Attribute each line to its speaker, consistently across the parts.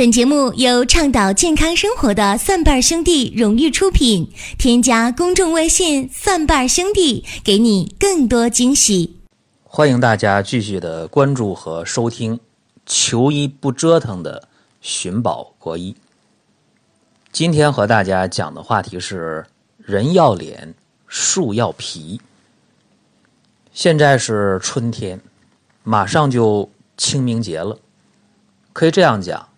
Speaker 1: 本节目由倡导健康生活的蒜瓣兄弟荣誉出品。添加公众微信“蒜瓣兄弟”，给你更多惊喜。
Speaker 2: 欢迎大家继续的关注和收听《求医不折腾的寻宝国医》。今天和大家讲的话题是人要脸，树要皮。现在是春天，马上就清明节了，可以这样讲。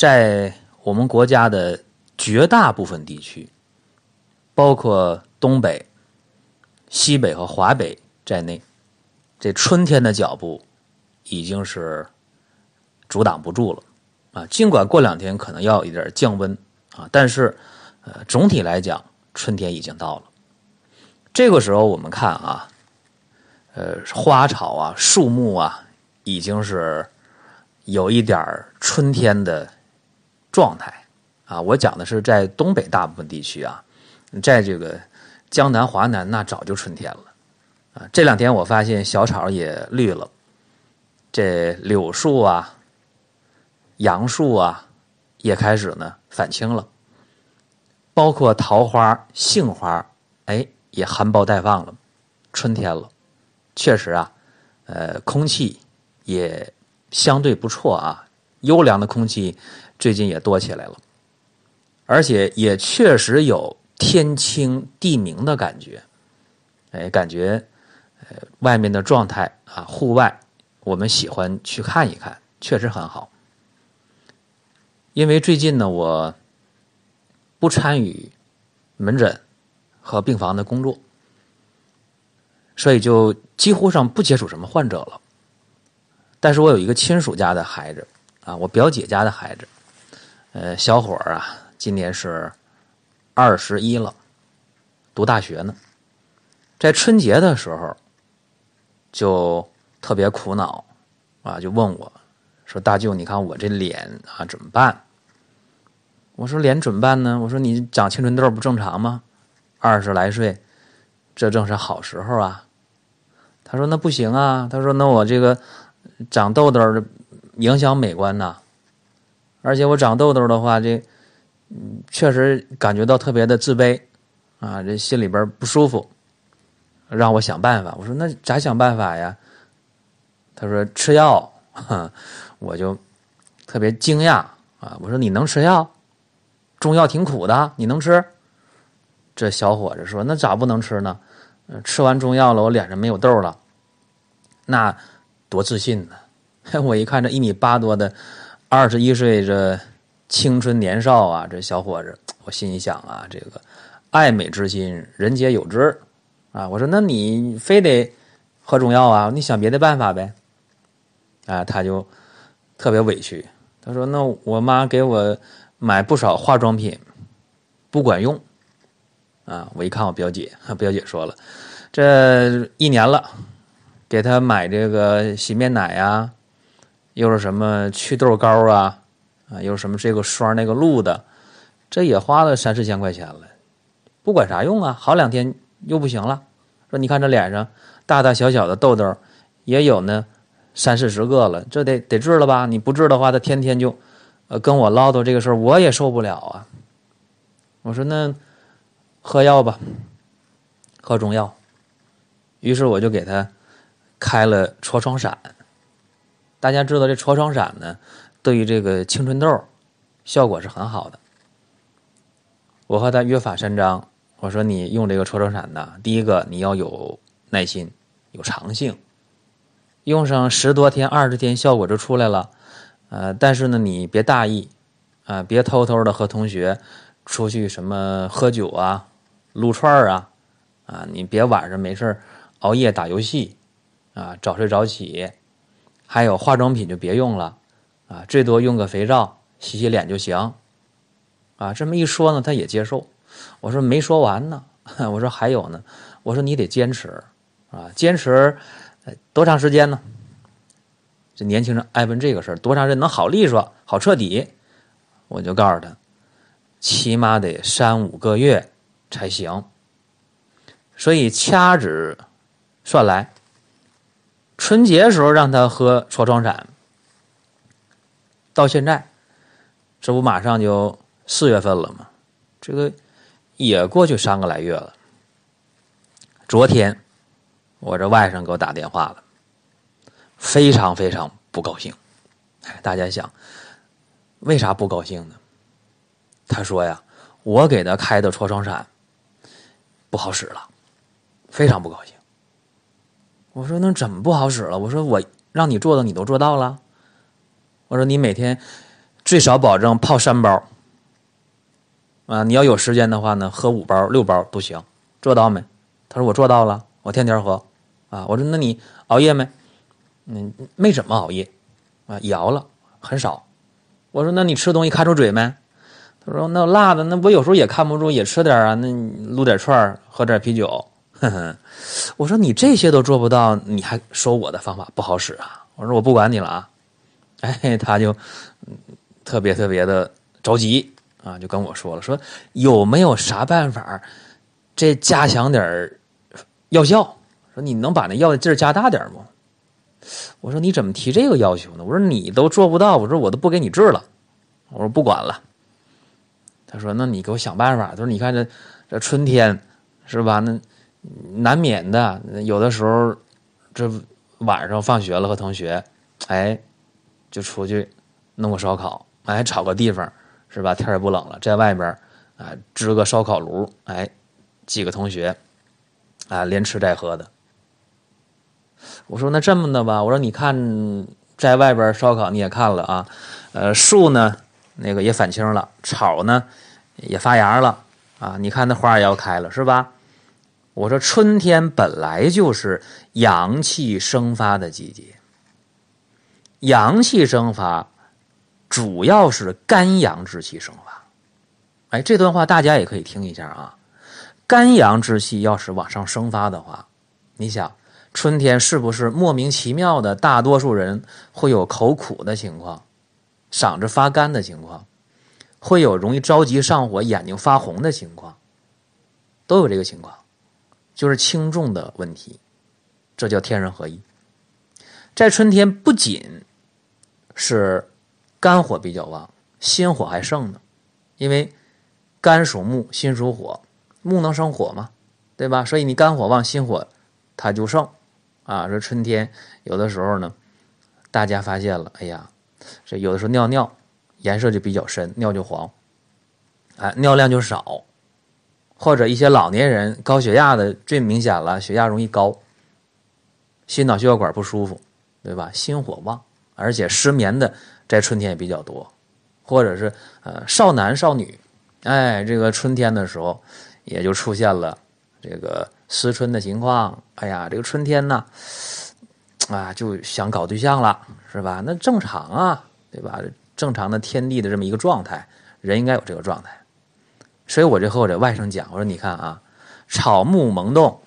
Speaker 2: 在我们国家的绝大部分地区，包括东北、西北和华北在内，这春天的脚步已经是阻挡不住了啊！尽管过两天可能要一点降温啊，但是呃，总体来讲，春天已经到了。这个时候，我们看啊，呃，花草啊、树木啊，已经是有一点春天的。状态啊，我讲的是在东北大部分地区啊，在这个江南、华南，那早就春天了啊。这两天我发现小草也绿了，这柳树啊、杨树啊也开始呢返青了，包括桃花、杏花，哎，也含苞待放了，春天了。确实啊，呃，空气也相对不错啊，优良的空气。最近也多起来了，而且也确实有天清地明的感觉，哎，感觉呃外面的状态啊，户外我们喜欢去看一看，确实很好。因为最近呢，我不参与门诊和病房的工作，所以就几乎上不接触什么患者了。但是我有一个亲属家的孩子啊，我表姐家的孩子。呃，小伙儿啊，今年是二十一了，读大学呢。在春节的时候，就特别苦恼啊，就问我说：“大舅，你看我这脸啊，怎么办？”我说：“脸怎么办呢？”我说：“你长青春痘不正常吗？二十来岁，这正是好时候啊。”他说：“那不行啊。”他说：“那我这个长痘痘影响美观呐。”而且我长痘痘的话，这确实感觉到特别的自卑啊，这心里边不舒服，让我想办法。我说那咋想办法呀？他说吃药，我就特别惊讶啊。我说你能吃药？中药挺苦的，你能吃？这小伙子说那咋不能吃呢？吃完中药了，我脸上没有痘了，那多自信呢！我一看这一米八多的。二十一岁，这青春年少啊，这小伙子，我心里想啊，这个爱美之心，人皆有之啊。我说，那你非得喝中药啊？你想别的办法呗？啊，他就特别委屈，他说：“那我妈给我买不少化妆品，不管用啊。”我一看我表姐，表姐说了，这一年了，给他买这个洗面奶呀。又是什么祛痘膏啊，啊，又是什么这个霜那个露的，这也花了三四千块钱了，不管啥用啊，好两天又不行了。说你看这脸上大大小小的痘痘也有呢，三四十个了，这得得治了吧？你不治的话，他天天就呃跟我唠叨这个事儿，我也受不了啊。我说那喝药吧，喝中药。于是我就给他开了痤疮散。大家知道这痤疮散呢，对于这个青春痘效果是很好的。我和他约法三章，我说你用这个痤疮散呢，第一个你要有耐心，有长性，用上十多天、二十天效果就出来了。呃，但是呢，你别大意啊，别偷偷的和同学出去什么喝酒啊、撸串啊，啊，你别晚上没事熬夜打游戏啊，早睡早起。还有化妆品就别用了，啊，最多用个肥皂洗洗脸就行，啊，这么一说呢，他也接受。我说没说完呢，我说还有呢，我说你得坚持，啊，坚持多长时间呢？这年轻人爱问这个事儿，多长时间能好利索、好彻底？我就告诉他，起码得三五个月才行。所以掐指算来。春节时候让他喝痤疮散，到现在这不马上就四月份了吗？这个也过去三个来月了。昨天我这外甥给我打电话了，非常非常不高兴。大家想，为啥不高兴呢？他说呀，我给他开的痤疮散不好使了，非常不高兴。我说那怎么不好使了？我说我让你做的你都做到了。我说你每天最少保证泡三包，啊，你要有时间的话呢，喝五包六包都行，做到没？他说我做到了，我天天喝，啊，我说那你熬夜没？嗯，没怎么熬夜。啊，也熬了，很少。我说，那你吃东西看住嘴没？他说，那辣的，那我有时候也看不住，也吃点啊。那撸点串喝点啤酒。呵呵。我说，你这些都做不到，你还说我的方法不好使啊？我说，我不管你了啊。哎，他就特别特别的着急啊，就跟我说了，说有没有啥办法，这加强点药效？说你能把那药劲儿加大点不？我说你怎么提这个要求呢？我说你都做不到，我说我都不给你治了。我说不管了。他说那你给我想办法。他说你看这这春天是吧？那难免的，有的时候这晚上放学了和同学，哎，就出去弄个烧烤，哎，找个地方是吧？天也不冷了，在外边啊支个烧烤炉，哎，几个同学啊连吃带喝的。我说那这么的吧，我说你看在外边烧烤你也看了啊，呃树呢那个也返青了，草呢也发芽了啊，你看那花也要开了是吧？我说春天本来就是阳气生发的季节，阳气生发主要是肝阳之气生发。哎，这段话大家也可以听一下啊，肝阳之气要是往上生发的话，你想。春天是不是莫名其妙的，大多数人会有口苦的情况，嗓子发干的情况，会有容易着急上火、眼睛发红的情况，都有这个情况，就是轻重的问题，这叫天人合一。在春天，不仅是肝火比较旺，心火还盛呢，因为肝属木，心属火，木能生火吗？对吧？所以你肝火旺，心火它就盛。啊，说春天有的时候呢，大家发现了，哎呀，这有的时候尿尿颜色就比较深，尿就黄，哎，尿量就少，或者一些老年人高血压的最明显了，血压容易高，心脑血管不舒服，对吧？心火旺，而且失眠的在春天也比较多，或者是呃少男少女，哎，这个春天的时候也就出现了这个。思春的情况，哎呀，这个春天呢，啊，就想搞对象了，是吧？那正常啊，对吧？正常的天地的这么一个状态，人应该有这个状态。所以我就和我这外甥讲，我说你看啊，草木萌动，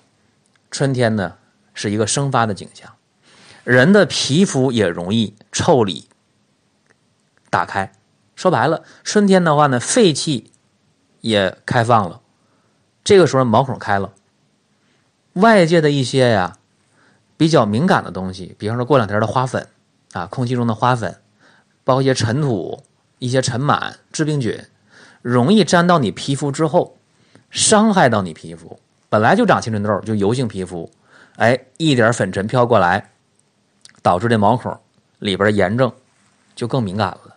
Speaker 2: 春天呢是一个生发的景象，人的皮肤也容易腠理打开。说白了，春天的话呢，肺气也开放了，这个时候毛孔开了。外界的一些呀比较敏感的东西，比方说过两天的花粉啊，空气中的花粉，包括一些尘土、一些尘螨、致病菌，容易沾到你皮肤之后，伤害到你皮肤。本来就长青春痘，就油性皮肤，哎，一点粉尘飘过来，导致这毛孔里边炎症就更敏感了。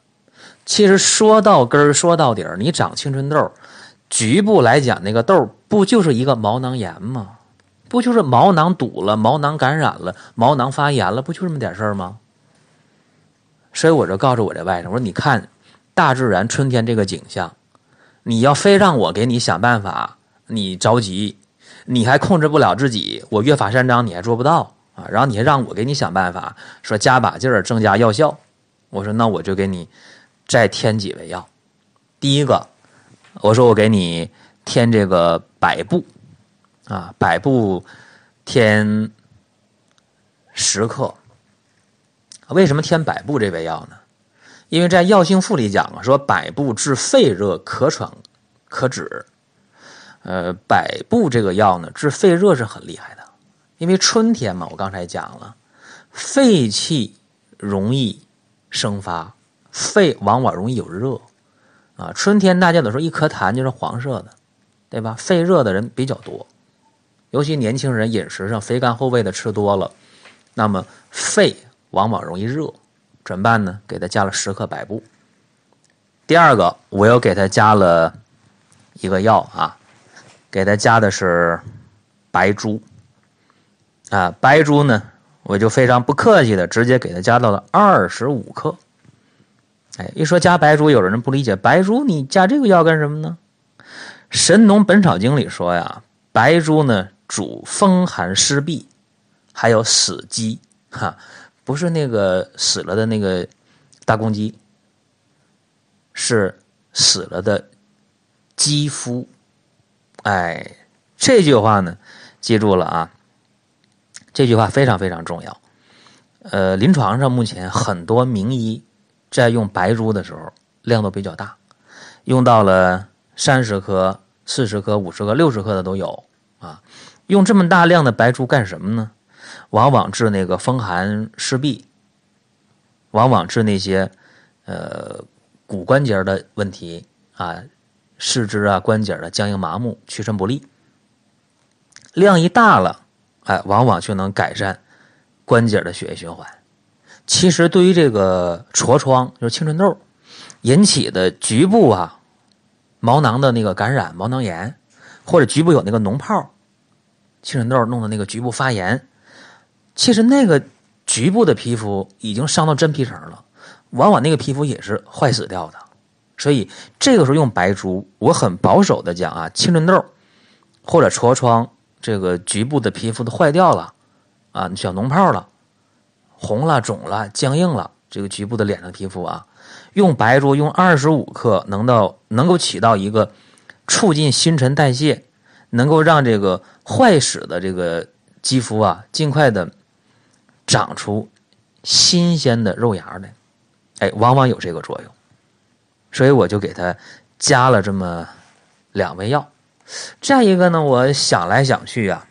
Speaker 2: 其实说到根儿，说到底儿，你长青春痘，局部来讲，那个痘不就是一个毛囊炎吗？不就是毛囊堵了，毛囊感染了，毛囊发炎了，不就这么点事儿吗？所以我就告诉我这外甥，我说你看，大自然春天这个景象，你要非让我给你想办法，你着急，你还控制不了自己，我约法三章你还做不到啊，然后你还让我给你想办法，说加把劲儿，增加药效，我说那我就给你再添几味药。第一个，我说我给你添这个百部。啊，百步添十克。为什么添百步这味药呢？因为在药性赋里讲啊，说百部治肺热，可喘可止。呃，百部这个药呢，治肺热是很厉害的。因为春天嘛，我刚才讲了，肺气容易生发，肺往往容易有热，啊，春天大家都说一咳痰就是黄色的，对吧？肺热的人比较多，尤其年轻人饮食上肥甘厚味的吃多了，那么肺往往容易热，怎么办呢？给他加了十克白布。第二个，我又给他加了一个药啊，给他加的是白术啊，白术呢，我就非常不客气的直接给他加到了二十五克。哎，一说加白术，有人不理解，白术你加这个药干什么呢？《神农本草经》里说呀，白术呢主风寒湿痹，还有死肌，哈，不是那个死了的那个大公鸡，是死了的肌肤。哎，这句话呢，记住了啊，这句话非常非常重要。呃，临床上目前很多名医。在用白术的时候，量都比较大，用到了三十克、四十克、五十克、六十克的都有啊。用这么大量的白术干什么呢？往往治那个风寒湿痹，往往治那些呃骨关节的问题啊，四肢啊关节的僵硬麻木、屈伸不利。量一大了，哎，往往就能改善关节的血液循环。其实，对于这个痤疮，就是青春痘引起的局部啊毛囊的那个感染、毛囊炎，或者局部有那个脓泡，青春痘弄的那个局部发炎，其实那个局部的皮肤已经伤到真皮层了，往往那个皮肤也是坏死掉的。所以这个时候用白术，我很保守的讲啊，青春痘或者痤疮这个局部的皮肤都坏掉了啊，小脓泡了。红了、肿了、僵硬了，这个局部的脸上皮肤啊，用白术用二十五克，能到能够起到一个促进新陈代谢，能够让这个坏死的这个肌肤啊，尽快的长出新鲜的肉芽来，哎，往往有这个作用，所以我就给它加了这么两味药。再一个呢，我想来想去啊，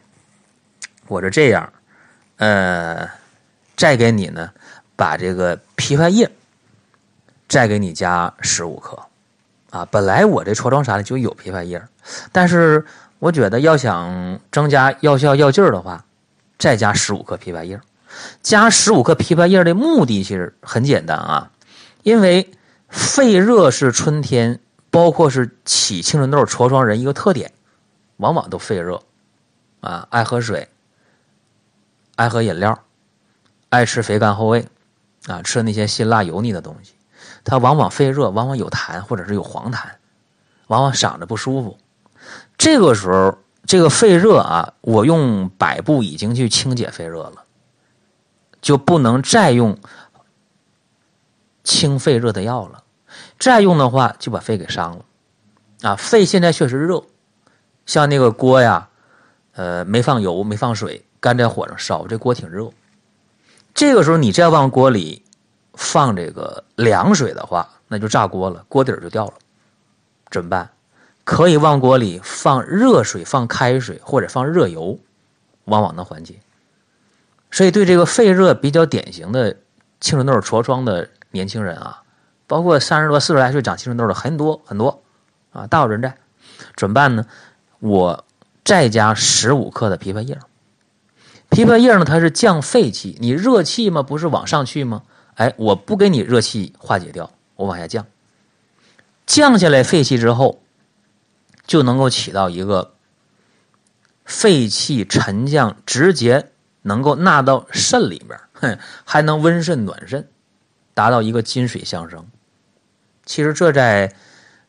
Speaker 2: 我是这样，呃。再给你呢，把这个枇杷叶再给你加十五克，啊，本来我这痤疮啥的就有枇杷叶，但是我觉得要想增加药效药劲儿的话，再加十五克枇杷叶。加十五克枇杷叶的目的其实很简单啊，因为肺热是春天，包括是起青春痘、痤疮人一个特点，往往都肺热，啊，爱喝水，爱喝饮料。爱吃肥甘厚味，啊，吃那些辛辣油腻的东西，它往往肺热，往往有痰或者是有黄痰，往往嗓子不舒服。这个时候，这个肺热啊，我用百步已经去清解肺热了，就不能再用清肺热的药了。再用的话，就把肺给伤了。啊，肺现在确实热，像那个锅呀，呃，没放油，没放水，干在火上烧，这锅挺热。这个时候，你再往锅里放这个凉水的话，那就炸锅了，锅底就掉了。怎么办？可以往锅里放热水、放开水或者放热油，往往能缓解。所以，对这个肺热比较典型的青春痘、痤疮的年轻人啊，包括三十多、四十来岁长青春痘的很多很多啊，大有人在。怎么办呢？我再加十五克的枇杷叶。枇杷叶呢，它是降肺气，你热气嘛，不是往上去吗？哎，我不给你热气化解掉，我往下降，降下来肺气之后，就能够起到一个肺气沉降，直接能够纳到肾里边，哼，还能温肾暖肾，达到一个金水相生。其实这在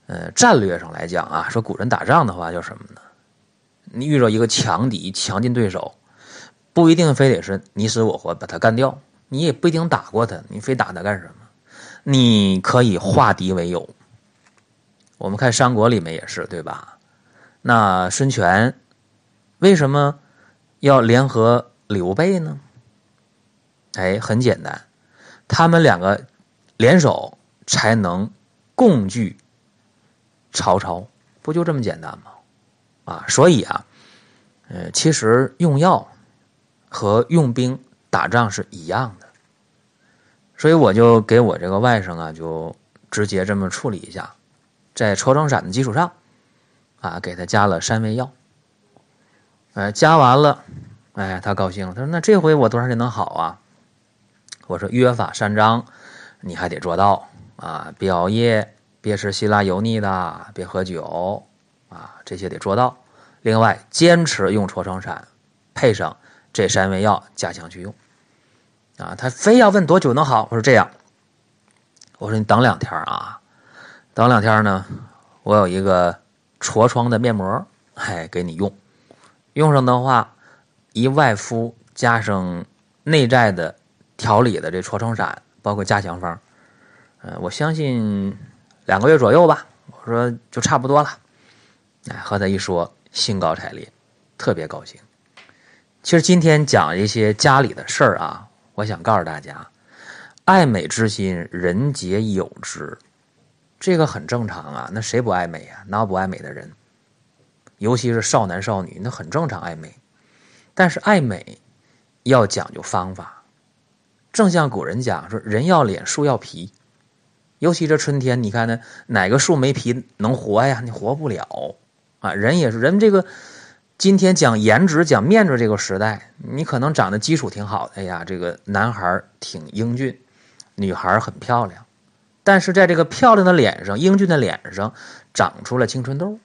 Speaker 2: 呃战略上来讲啊，说古人打仗的话叫什么呢？你遇到一个强敌、强劲对手。不一定非得是你死我活把他干掉，你也不一定打过他，你非打他干什么？你可以化敌为友。我们看三国里面也是，对吧？那孙权为什么要联合刘备呢？哎，很简单，他们两个联手才能共拒曹操，不就这么简单吗？啊，所以啊，呃，其实用药。和用兵打仗是一样的，所以我就给我这个外甥啊，就直接这么处理一下，在痤疮散的基础上，啊，给他加了三味药。呃，加完了，哎，他高兴了，他说：“那这回我多长时间能好啊？”我说：“约法三章，你还得做到啊！别熬夜，别吃辛辣油腻的，别喝酒，啊，这些得做到。另外，坚持用痤疮散，配上这三味药加强去用。啊，他非要问多久能好，我说这样，我说你等两天啊，等两天呢，我有一个痤疮的面膜，哎，给你用。用上的话，一外敷加上内在的。”调理的这痤疮散，包括加强方，呃，我相信两个月左右吧。我说就差不多了。哎，和他一说，兴高采烈，特别高兴。其实今天讲一些家里的事儿啊，我想告诉大家，爱美之心，人皆有之，这个很正常啊。那谁不爱美啊？哪有不爱美的人？尤其是少男少女，那很正常爱美。但是爱美要讲究方法。正像古人讲说，人要脸，树要皮。尤其这春天，你看呢，哪个树没皮能活呀？你活不了啊！人也是，人这个今天讲颜值、讲面子这个时代，你可能长得基础挺好的，哎呀，这个男孩挺英俊，女孩很漂亮，但是在这个漂亮的脸上、英俊的脸上长出了青春痘，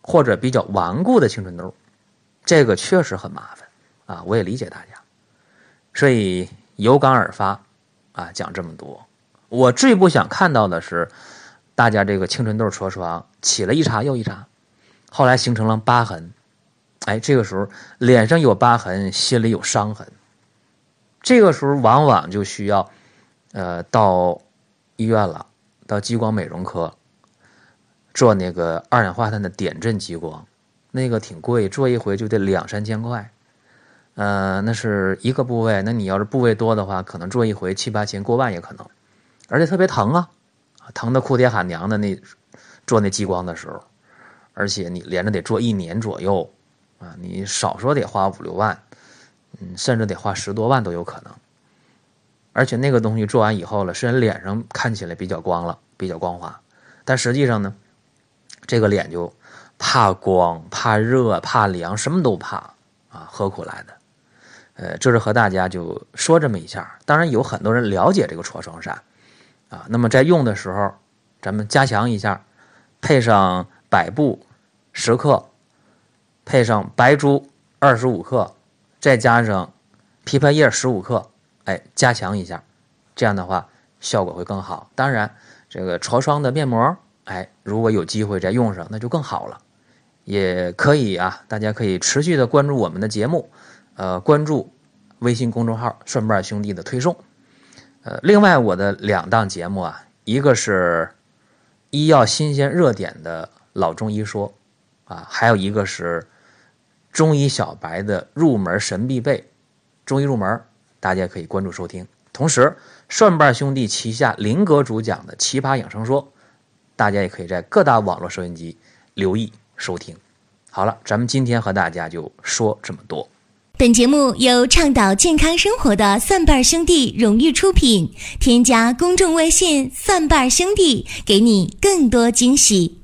Speaker 2: 或者比较顽固的青春痘，这个确实很麻烦啊！我也理解大家。所以有感而发，啊，讲这么多。我最不想看到的是，大家这个青春痘、痤疮起了一茬又一茬，后来形成了疤痕。哎，这个时候脸上有疤痕，心里有伤痕。这个时候往往就需要，呃，到医院了，到激光美容科做那个二氧化碳的点阵激光，那个挺贵，做一回就得两三千块。呃，那是一个部位，那你要是部位多的话，可能做一回七八千、过万也可能，而且特别疼啊，疼的哭爹喊娘的那做那激光的时候，而且你连着得做一年左右啊，你少说得花五六万，嗯，甚至得花十多万都有可能。而且那个东西做完以后了，虽然脸上看起来比较光了，比较光滑，但实际上呢，这个脸就怕光、怕热、怕凉，什么都怕啊，何苦来的？呃，这是和大家就说这么一下。当然有很多人了解这个痤疮散，啊，那么在用的时候，咱们加强一下，配上百部十克，配上白术二十五克，再加上枇杷叶十五克，哎，加强一下，这样的话效果会更好。当然，这个痤疮的面膜，哎，如果有机会再用上，那就更好了。也可以啊，大家可以持续的关注我们的节目。呃，关注微信公众号“顺瓣兄弟”的推送。呃，另外我的两档节目啊，一个是医药新鲜热点的老中医说，啊，还有一个是中医小白的入门神必备，中医入门，大家可以关注收听。同时，顺瓣兄弟旗下林格主讲的奇葩养生说，大家也可以在各大网络收音机留意收听。好了，咱们今天和大家就说这么多。
Speaker 1: 本节目由倡导健康生活的蒜瓣兄弟荣誉出品。添加公众微信“蒜瓣兄弟”，给你更多惊喜。